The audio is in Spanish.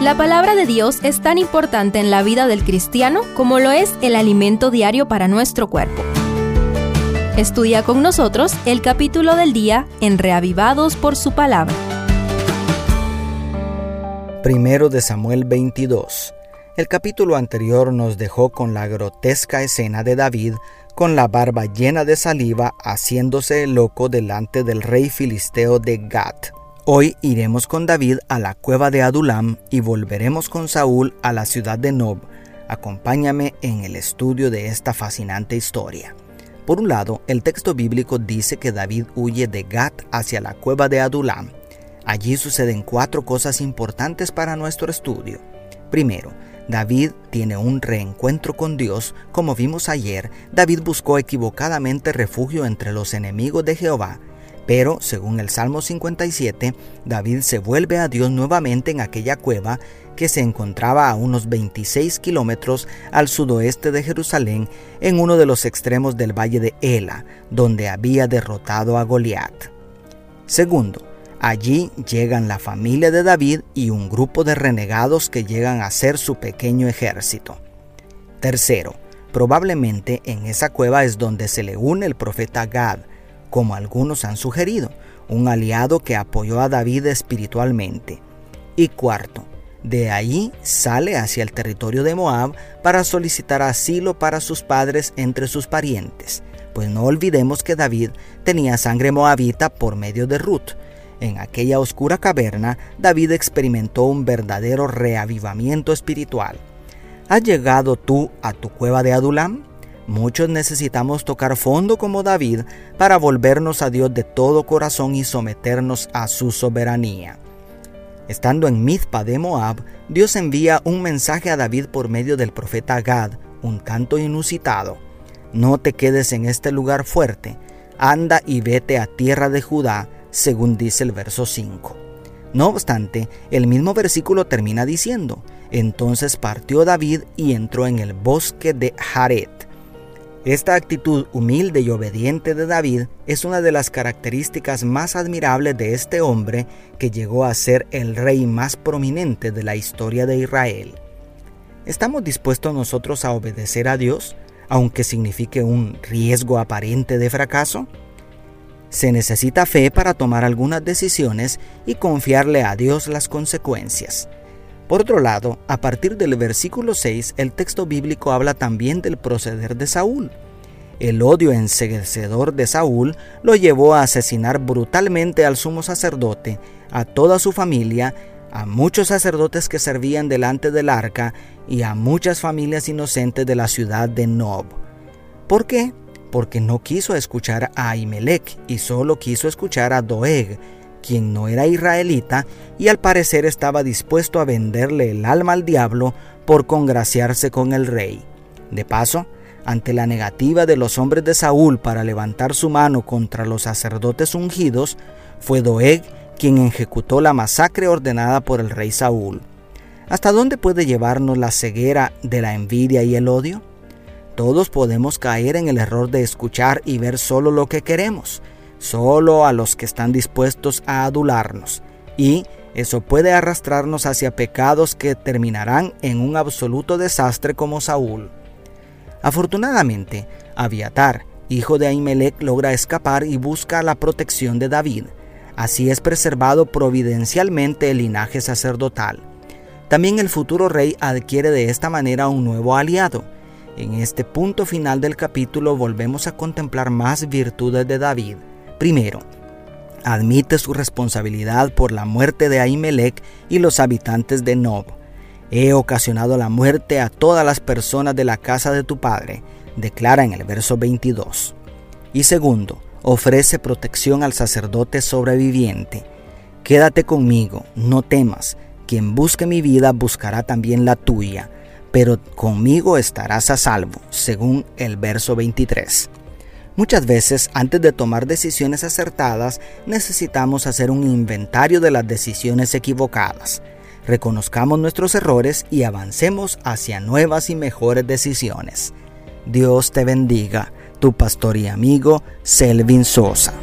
La palabra de Dios es tan importante en la vida del cristiano como lo es el alimento diario para nuestro cuerpo. Estudia con nosotros el capítulo del día en Reavivados por su palabra. Primero de Samuel 22. El capítulo anterior nos dejó con la grotesca escena de David con la barba llena de saliva haciéndose loco delante del rey filisteo de Gat. Hoy iremos con David a la cueva de Adulam y volveremos con Saúl a la ciudad de Nob. Acompáñame en el estudio de esta fascinante historia. Por un lado, el texto bíblico dice que David huye de Gat hacia la cueva de Adulam. Allí suceden cuatro cosas importantes para nuestro estudio. Primero, David tiene un reencuentro con Dios. Como vimos ayer, David buscó equivocadamente refugio entre los enemigos de Jehová. Pero, según el Salmo 57, David se vuelve a Dios nuevamente en aquella cueva que se encontraba a unos 26 kilómetros al sudoeste de Jerusalén, en uno de los extremos del valle de Ela, donde había derrotado a Goliat. Segundo, Allí llegan la familia de David y un grupo de renegados que llegan a ser su pequeño ejército. Tercero, probablemente en esa cueva es donde se le une el profeta Gad, como algunos han sugerido, un aliado que apoyó a David espiritualmente. Y cuarto, de ahí sale hacia el territorio de Moab para solicitar asilo para sus padres entre sus parientes, pues no olvidemos que David tenía sangre moabita por medio de Ruth, en aquella oscura caverna, David experimentó un verdadero reavivamiento espiritual. ¿Has llegado tú a tu cueva de Adulam? Muchos necesitamos tocar fondo como David para volvernos a Dios de todo corazón y someternos a su soberanía. Estando en Mizpa de Moab, Dios envía un mensaje a David por medio del profeta Gad, un tanto inusitado. No te quedes en este lugar fuerte, anda y vete a tierra de Judá, según dice el verso 5. No obstante, el mismo versículo termina diciendo, entonces partió David y entró en el bosque de Jaret. Esta actitud humilde y obediente de David es una de las características más admirables de este hombre que llegó a ser el rey más prominente de la historia de Israel. ¿Estamos dispuestos nosotros a obedecer a Dios, aunque signifique un riesgo aparente de fracaso? Se necesita fe para tomar algunas decisiones y confiarle a Dios las consecuencias. Por otro lado, a partir del versículo 6, el texto bíblico habla también del proceder de Saúl. El odio enseguecedor de Saúl lo llevó a asesinar brutalmente al sumo sacerdote, a toda su familia, a muchos sacerdotes que servían delante del arca y a muchas familias inocentes de la ciudad de Nob. ¿Por qué? porque no quiso escuchar a Ahimelech y solo quiso escuchar a Doeg, quien no era israelita y al parecer estaba dispuesto a venderle el alma al diablo por congraciarse con el rey. De paso, ante la negativa de los hombres de Saúl para levantar su mano contra los sacerdotes ungidos, fue Doeg quien ejecutó la masacre ordenada por el rey Saúl. ¿Hasta dónde puede llevarnos la ceguera de la envidia y el odio? Todos podemos caer en el error de escuchar y ver solo lo que queremos, solo a los que están dispuestos a adularnos, y eso puede arrastrarnos hacia pecados que terminarán en un absoluto desastre como Saúl. Afortunadamente, Abiatar, hijo de Ahimelech, logra escapar y busca la protección de David. Así es preservado providencialmente el linaje sacerdotal. También el futuro rey adquiere de esta manera un nuevo aliado, en este punto final del capítulo volvemos a contemplar más virtudes de David. Primero, admite su responsabilidad por la muerte de Ahimelech y los habitantes de Nob. He ocasionado la muerte a todas las personas de la casa de tu padre, declara en el verso 22. Y segundo, ofrece protección al sacerdote sobreviviente. Quédate conmigo, no temas, quien busque mi vida buscará también la tuya pero conmigo estarás a salvo, según el verso 23. Muchas veces, antes de tomar decisiones acertadas, necesitamos hacer un inventario de las decisiones equivocadas. Reconozcamos nuestros errores y avancemos hacia nuevas y mejores decisiones. Dios te bendiga, tu pastor y amigo Selvin Sosa.